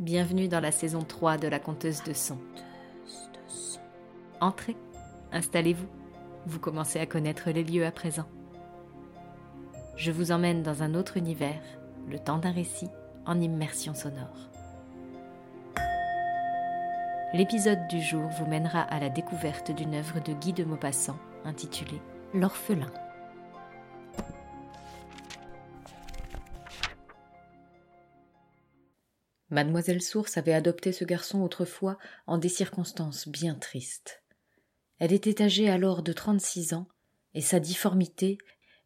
Bienvenue dans la saison 3 de la conteuse de son. Entrez, installez-vous, vous commencez à connaître les lieux à présent. Je vous emmène dans un autre univers, le temps d'un récit en immersion sonore. L'épisode du jour vous mènera à la découverte d'une œuvre de Guy de Maupassant intitulée L'orphelin. Mademoiselle Source avait adopté ce garçon autrefois en des circonstances bien tristes. Elle était âgée alors de trente-six ans, et sa difformité,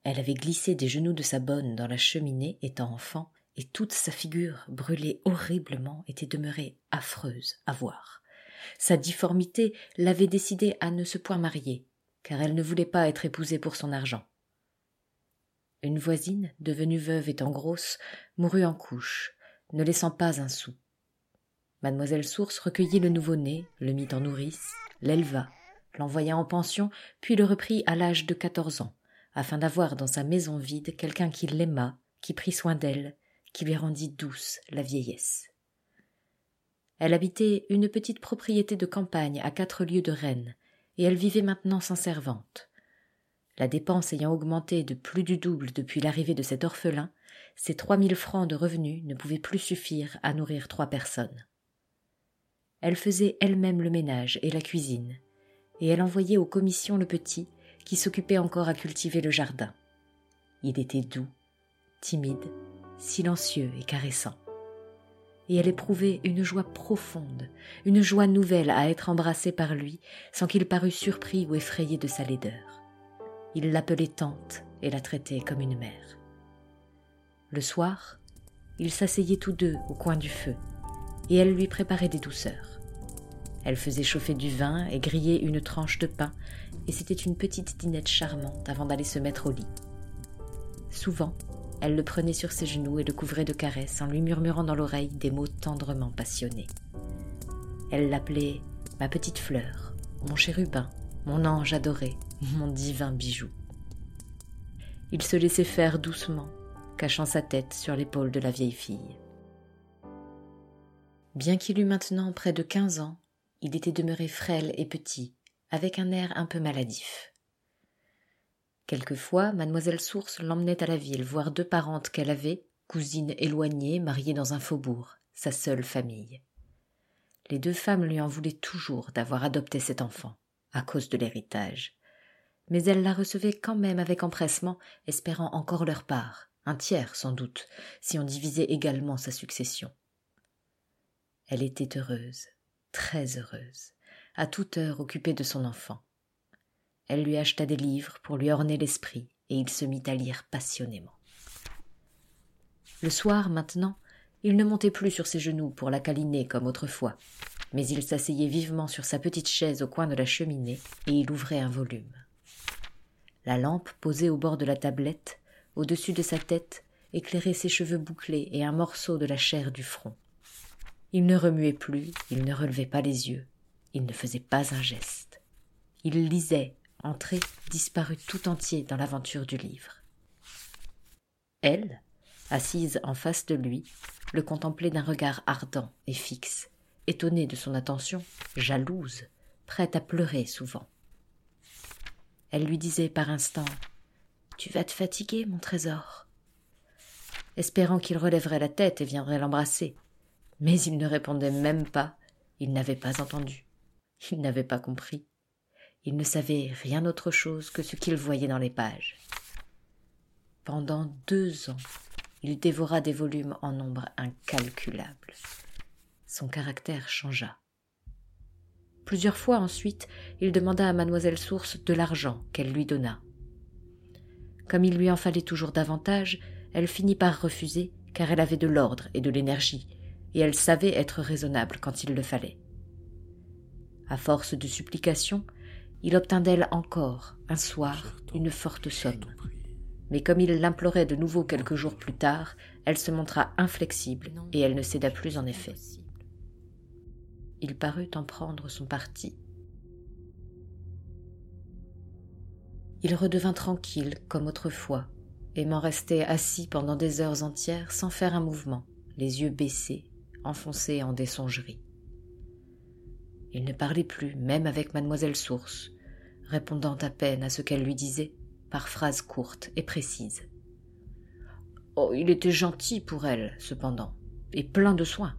elle avait glissé des genoux de sa bonne dans la cheminée étant enfant, et toute sa figure, brûlée horriblement, était demeurée affreuse à voir. Sa difformité l'avait décidée à ne se point marier, car elle ne voulait pas être épousée pour son argent. Une voisine, devenue veuve étant grosse, mourut en couche, ne laissant pas un sou. Mademoiselle Source recueillit le nouveau-né, le mit en nourrice, l'éleva, l'envoya en pension, puis le reprit à l'âge de quatorze ans, afin d'avoir dans sa maison vide quelqu'un qui l'aimât, qui prit soin d'elle, qui lui rendit douce la vieillesse. Elle habitait une petite propriété de campagne à quatre lieues de Rennes, et elle vivait maintenant sans servante. La dépense ayant augmenté de plus du double depuis l'arrivée de cet orphelin, ces trois mille francs de revenus ne pouvaient plus suffire à nourrir trois personnes. Elle faisait elle-même le ménage et la cuisine, et elle envoyait aux commissions le petit, qui s'occupait encore à cultiver le jardin. Il était doux, timide, silencieux et caressant. Et elle éprouvait une joie profonde, une joie nouvelle à être embrassée par lui sans qu'il parût surpris ou effrayé de sa laideur. Il l'appelait tante et la traitait comme une mère. Le soir, ils s'asseyaient tous deux au coin du feu, et elle lui préparait des douceurs. Elle faisait chauffer du vin et grillait une tranche de pain, et c'était une petite dînette charmante avant d'aller se mettre au lit. Souvent, elle le prenait sur ses genoux et le couvrait de caresses en lui murmurant dans l'oreille des mots tendrement passionnés. Elle l'appelait ma petite fleur, mon chérubin, mon ange adoré, mon divin bijou. Il se laissait faire doucement, cachant sa tête sur l'épaule de la vieille fille. Bien qu'il eût maintenant près de quinze ans, il était demeuré frêle et petit, avec un air un peu maladif. Quelquefois, mademoiselle Source l'emmenait à la ville voir deux parentes qu'elle avait, cousines éloignées, mariées dans un faubourg, sa seule famille. Les deux femmes lui en voulaient toujours d'avoir adopté cet enfant, à cause de l'héritage. Mais elle la recevait quand même avec empressement, espérant encore leur part, un tiers sans doute, si on divisait également sa succession. Elle était heureuse, très heureuse, à toute heure occupée de son enfant. Elle lui acheta des livres pour lui orner l'esprit, et il se mit à lire passionnément. Le soir, maintenant, il ne montait plus sur ses genoux pour la câliner comme autrefois, mais il s'asseyait vivement sur sa petite chaise au coin de la cheminée, et il ouvrait un volume. La lampe posée au bord de la tablette au-dessus de sa tête, éclairait ses cheveux bouclés et un morceau de la chair du front. Il ne remuait plus, il ne relevait pas les yeux, il ne faisait pas un geste. Il lisait, entré, disparut tout entier dans l'aventure du livre. Elle, assise en face de lui, le contemplait d'un regard ardent et fixe, étonnée de son attention, jalouse, prête à pleurer souvent. Elle lui disait par instants tu vas te fatiguer, mon trésor. Espérant qu'il relèverait la tête et viendrait l'embrasser. Mais il ne répondait même pas. Il n'avait pas entendu. Il n'avait pas compris. Il ne savait rien autre chose que ce qu'il voyait dans les pages. Pendant deux ans, il dévora des volumes en nombre incalculable. Son caractère changea. Plusieurs fois ensuite, il demanda à mademoiselle Source de l'argent qu'elle lui donna. Comme il lui en fallait toujours davantage, elle finit par refuser, car elle avait de l'ordre et de l'énergie, et elle savait être raisonnable quand il le fallait. À force de supplications, il obtint d'elle encore, un soir, une forte somme. Mais comme il l'implorait de nouveau quelques jours plus tard, elle se montra inflexible, et elle ne céda plus en effet. Il parut en prendre son parti, il redevint tranquille comme autrefois, aimant rester assis pendant des heures entières sans faire un mouvement, les yeux baissés, enfoncé en des songeries. Il ne parlait plus, même avec mademoiselle Source, répondant à peine à ce qu'elle lui disait, par phrases courtes et précises. Oh, il était gentil pour elle, cependant, et plein de soins.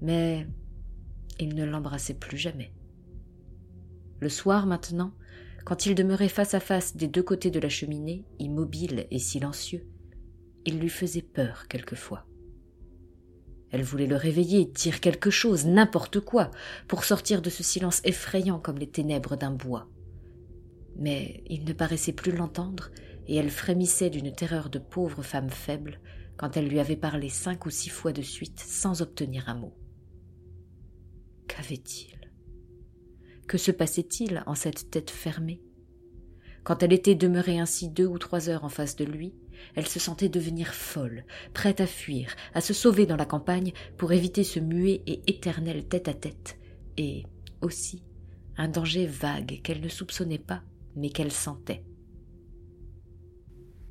Mais il ne l'embrassait plus jamais. Le soir maintenant, quand il demeurait face à face des deux côtés de la cheminée, immobile et silencieux, il lui faisait peur quelquefois. Elle voulait le réveiller, dire quelque chose, n'importe quoi, pour sortir de ce silence effrayant comme les ténèbres d'un bois. Mais il ne paraissait plus l'entendre, et elle frémissait d'une terreur de pauvre femme faible quand elle lui avait parlé cinq ou six fois de suite sans obtenir un mot. Qu'avait-il? Que se passait-il en cette tête fermée? Quand elle était demeurée ainsi deux ou trois heures en face de lui, elle se sentait devenir folle, prête à fuir, à se sauver dans la campagne pour éviter ce muet et éternel tête-à-tête, et aussi un danger vague qu'elle ne soupçonnait pas, mais qu'elle sentait.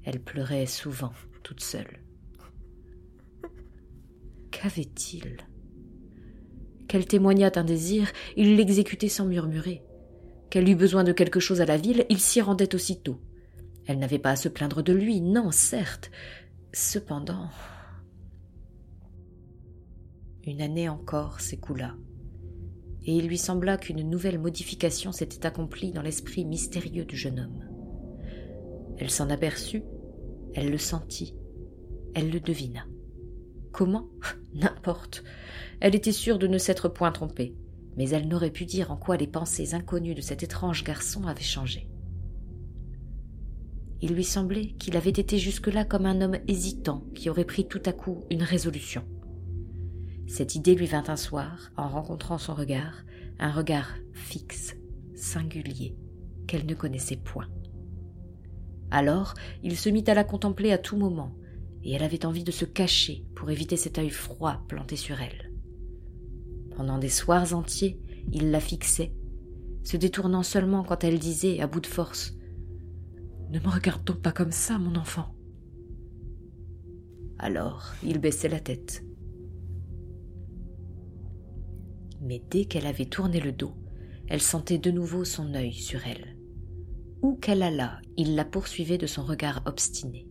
Elle pleurait souvent, toute seule. Qu'avait-il? Qu'elle témoignât un désir, il l'exécutait sans murmurer. Qu'elle eût besoin de quelque chose à la ville, il s'y rendait aussitôt. Elle n'avait pas à se plaindre de lui, non, certes. Cependant. Une année encore s'écoula, et il lui sembla qu'une nouvelle modification s'était accomplie dans l'esprit mystérieux du jeune homme. Elle s'en aperçut, elle le sentit, elle le devina. Comment N'importe. Elle était sûre de ne s'être point trompée, mais elle n'aurait pu dire en quoi les pensées inconnues de cet étrange garçon avaient changé. Il lui semblait qu'il avait été jusque-là comme un homme hésitant qui aurait pris tout à coup une résolution. Cette idée lui vint un soir, en rencontrant son regard, un regard fixe, singulier, qu'elle ne connaissait point. Alors il se mit à la contempler à tout moment, et elle avait envie de se cacher pour éviter cet œil froid planté sur elle. Pendant des soirs entiers, il la fixait, se détournant seulement quand elle disait, à bout de force, ne me regarde donc pas comme ça, mon enfant? Alors il baissait la tête. Mais dès qu'elle avait tourné le dos, elle sentait de nouveau son œil sur elle. Où qu'elle allât, il la poursuivait de son regard obstiné.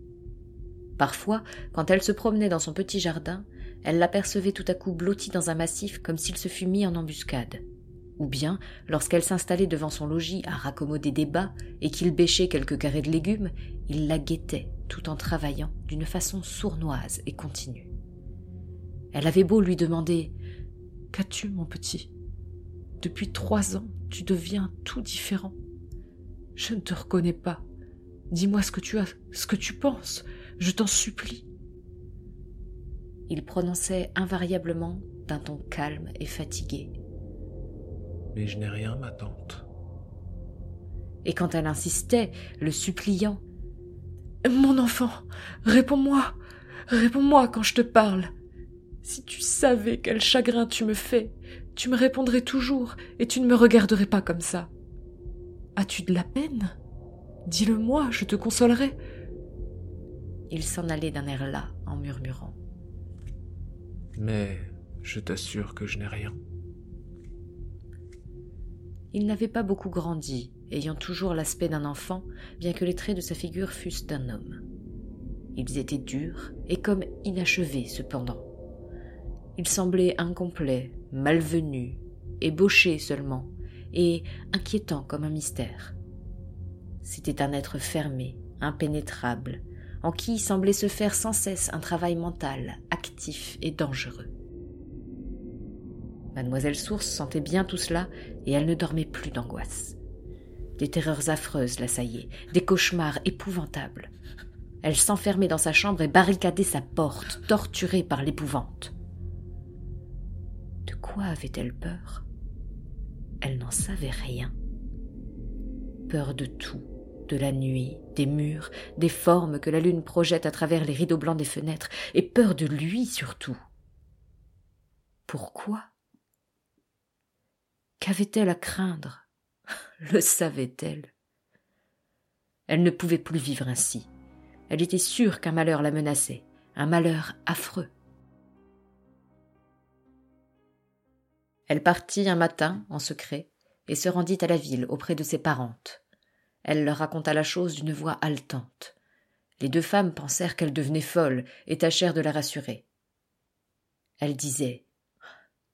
Parfois, quand elle se promenait dans son petit jardin, elle l'apercevait tout à coup blottie dans un massif comme s'il se fût mis en embuscade ou bien, lorsqu'elle s'installait devant son logis à raccommoder des bas et qu'il bêchait quelques carrés de légumes, il la guettait tout en travaillant d'une façon sournoise et continue. Elle avait beau lui demander Qu'as-tu, mon petit? Depuis trois ans, tu deviens tout différent. Je ne te reconnais pas. Dis-moi ce que tu as, ce que tu penses. Je t'en supplie. Il prononçait invariablement d'un ton calme et fatigué mais je n'ai rien, ma tante. Et quand elle insistait, le suppliant Mon enfant, réponds-moi, réponds-moi quand je te parle. Si tu savais quel chagrin tu me fais, tu me répondrais toujours et tu ne me regarderais pas comme ça. As-tu de la peine? Dis-le-moi, je te consolerai. Il s'en allait d'un air las en murmurant. Mais je t'assure que je n'ai rien. Il n'avait pas beaucoup grandi, ayant toujours l'aspect d'un enfant, bien que les traits de sa figure fussent d'un homme. Ils étaient durs et comme inachevés cependant. Il semblait incomplet, malvenu, ébauché seulement, et inquiétant comme un mystère. C'était un être fermé, impénétrable, en qui semblait se faire sans cesse un travail mental, actif et dangereux. Mademoiselle Source sentait bien tout cela et elle ne dormait plus d'angoisse. Des terreurs affreuses l'assaillaient, des cauchemars épouvantables. Elle s'enfermait dans sa chambre et barricadait sa porte, torturée par l'épouvante. De quoi avait-elle peur? Elle n'en savait rien. Peur de tout, de la nuit, des murs, des formes que la lune projette à travers les rideaux blancs des fenêtres, et peur de lui surtout. Pourquoi? Qu'avait-elle à craindre? Le savait-elle? Elle ne pouvait plus vivre ainsi. Elle était sûre qu'un malheur la menaçait, un malheur affreux. Elle partit un matin, en secret, et se rendit à la ville auprès de ses parentes. Elle leur raconta la chose d'une voix haletante. Les deux femmes pensèrent qu'elle devenait folle et tâchèrent de la rassurer. Elle disait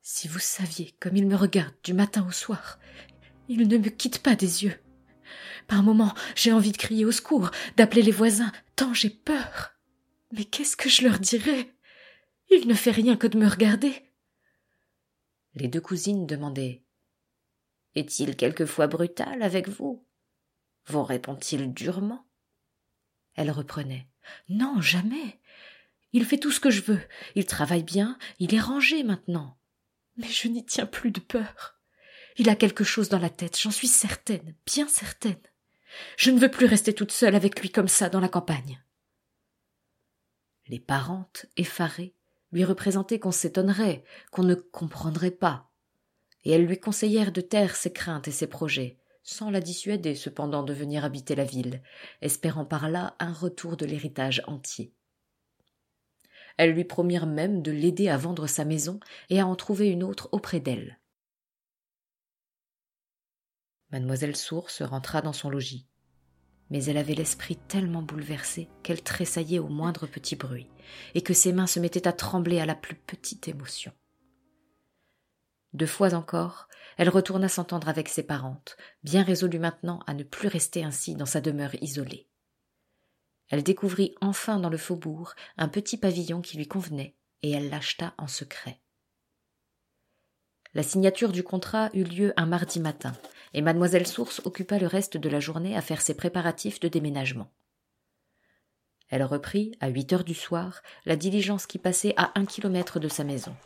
Si vous saviez comme il me regarde du matin au soir, il ne me quitte pas des yeux. Par moments, j'ai envie de crier au secours, d'appeler les voisins, tant j'ai peur. Mais qu'est-ce que je leur dirais? Il ne fait rien que de me regarder. Les deux cousines demandaient Est-il quelquefois brutal avec vous? Vous répond-il durement? Elle reprenait Non, jamais. Il fait tout ce que je veux. Il travaille bien, il est rangé maintenant. Mais je n'y tiens plus de peur. Il a quelque chose dans la tête, j'en suis certaine, bien certaine. Je ne veux plus rester toute seule avec lui comme ça dans la campagne. Les parentes, effarées, lui représentaient qu'on s'étonnerait, qu'on ne comprendrait pas, et elles lui conseillèrent de taire ses craintes et ses projets, sans la dissuader cependant de venir habiter la ville, espérant par là un retour de l'héritage entier. Elles lui promirent même de l'aider à vendre sa maison et à en trouver une autre auprès d'elle. Mademoiselle Source rentra dans son logis. Mais elle avait l'esprit tellement bouleversé qu'elle tressaillait au moindre petit bruit, et que ses mains se mettaient à trembler à la plus petite émotion. Deux fois encore, elle retourna s'entendre avec ses parentes, bien résolue maintenant à ne plus rester ainsi dans sa demeure isolée. Elle découvrit enfin dans le faubourg un petit pavillon qui lui convenait, et elle l'acheta en secret. La signature du contrat eut lieu un mardi matin, et mademoiselle Source occupa le reste de la journée à faire ses préparatifs de déménagement. Elle reprit, à huit heures du soir, la diligence qui passait à un kilomètre de sa maison.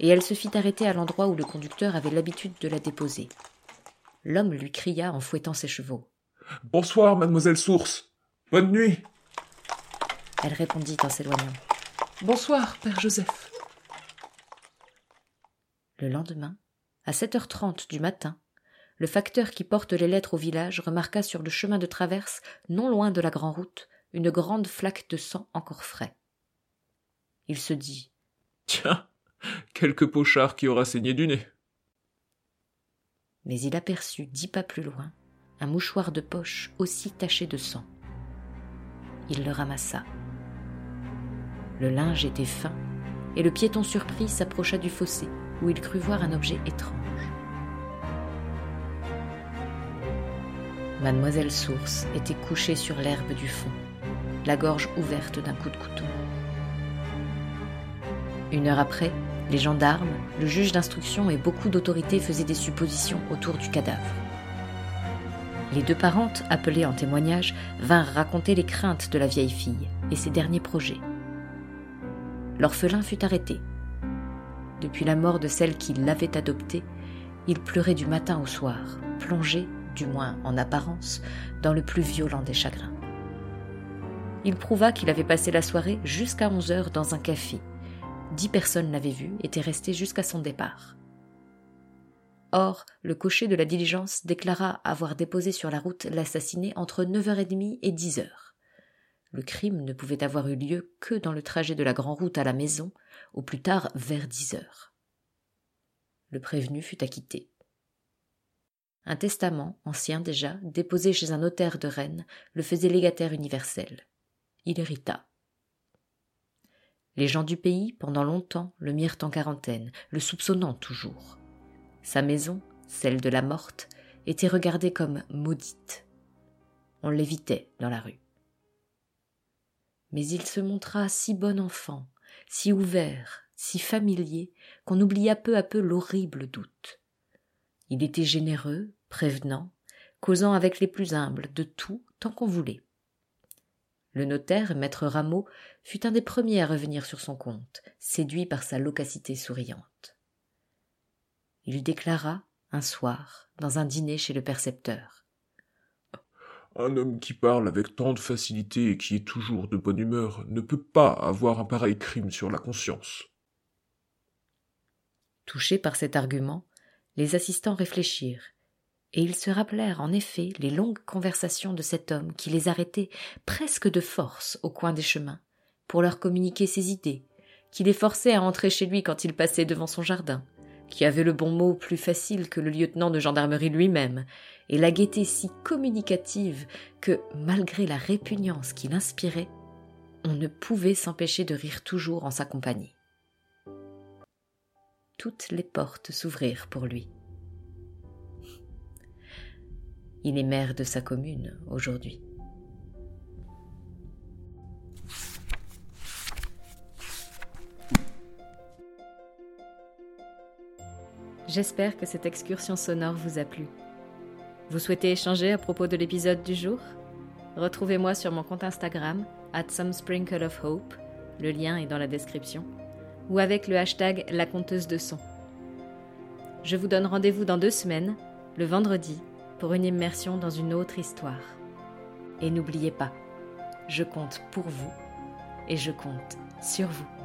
Et elle se fit arrêter à l'endroit où le conducteur avait l'habitude de la déposer. L'homme lui cria en fouettant ses chevaux. Bonsoir, mademoiselle Source. Bonne nuit. Elle répondit en s'éloignant. Bonsoir, père Joseph. Le lendemain, à sept heures trente du matin, le facteur qui porte les lettres au village remarqua sur le chemin de traverse, non loin de la grande route, une grande flaque de sang encore frais. Il se dit Tiens, quelque pochard qui aura saigné du nez. Mais il aperçut dix pas plus loin un mouchoir de poche aussi taché de sang. Il le ramassa. Le linge était fin, et le piéton surpris s'approcha du fossé où il crut voir un objet étrange. Mademoiselle Source était couchée sur l'herbe du fond, la gorge ouverte d'un coup de couteau. Une heure après, les gendarmes, le juge d'instruction et beaucoup d'autorités faisaient des suppositions autour du cadavre. Les deux parentes, appelées en témoignage, vinrent raconter les craintes de la vieille fille et ses derniers projets. L'orphelin fut arrêté depuis la mort de celle qui l'avait adopté, il pleurait du matin au soir, plongé, du moins en apparence, dans le plus violent des chagrins. Il prouva qu'il avait passé la soirée jusqu'à onze heures dans un café. Dix personnes l'avaient vu, étaient restées jusqu'à son départ. Or, le cocher de la diligence déclara avoir déposé sur la route l'assassiné entre neuf heures et demie et dix heures. Le crime ne pouvait avoir eu lieu que dans le trajet de la grande route à la maison, au plus tard vers dix heures. Le prévenu fut acquitté. Un testament, ancien déjà, déposé chez un notaire de Rennes, le faisait légataire universel. Il hérita. Les gens du pays, pendant longtemps, le mirent en quarantaine, le soupçonnant toujours. Sa maison, celle de la morte, était regardée comme maudite. On l'évitait dans la rue. Mais il se montra si bon enfant, si ouvert, si familier, qu'on oublia peu à peu l'horrible doute. Il était généreux, prévenant, causant avec les plus humbles de tout tant qu'on voulait. Le notaire, maître Rameau, fut un des premiers à revenir sur son compte, séduit par sa loquacité souriante. Il déclara, un soir, dans un dîner chez le percepteur. Un homme qui parle avec tant de facilité et qui est toujours de bonne humeur ne peut pas avoir un pareil crime sur la conscience. Touchés par cet argument, les assistants réfléchirent, et ils se rappelèrent en effet les longues conversations de cet homme qui les arrêtait presque de force au coin des chemins, pour leur communiquer ses idées, qui les forçait à entrer chez lui quand il passait devant son jardin, qui avait le bon mot plus facile que le lieutenant de gendarmerie lui-même, et la gaieté si communicative que, malgré la répugnance qu'il inspirait, on ne pouvait s'empêcher de rire toujours en sa compagnie. Toutes les portes s'ouvrirent pour lui. Il est maire de sa commune aujourd'hui. J'espère que cette excursion sonore vous a plu. Vous souhaitez échanger à propos de l'épisode du jour? Retrouvez-moi sur mon compte Instagram, at some sprinkle of hope, le lien est dans la description, ou avec le hashtag la conteuse de son. Je vous donne rendez-vous dans deux semaines, le vendredi, pour une immersion dans une autre histoire. Et n'oubliez pas, je compte pour vous et je compte sur vous.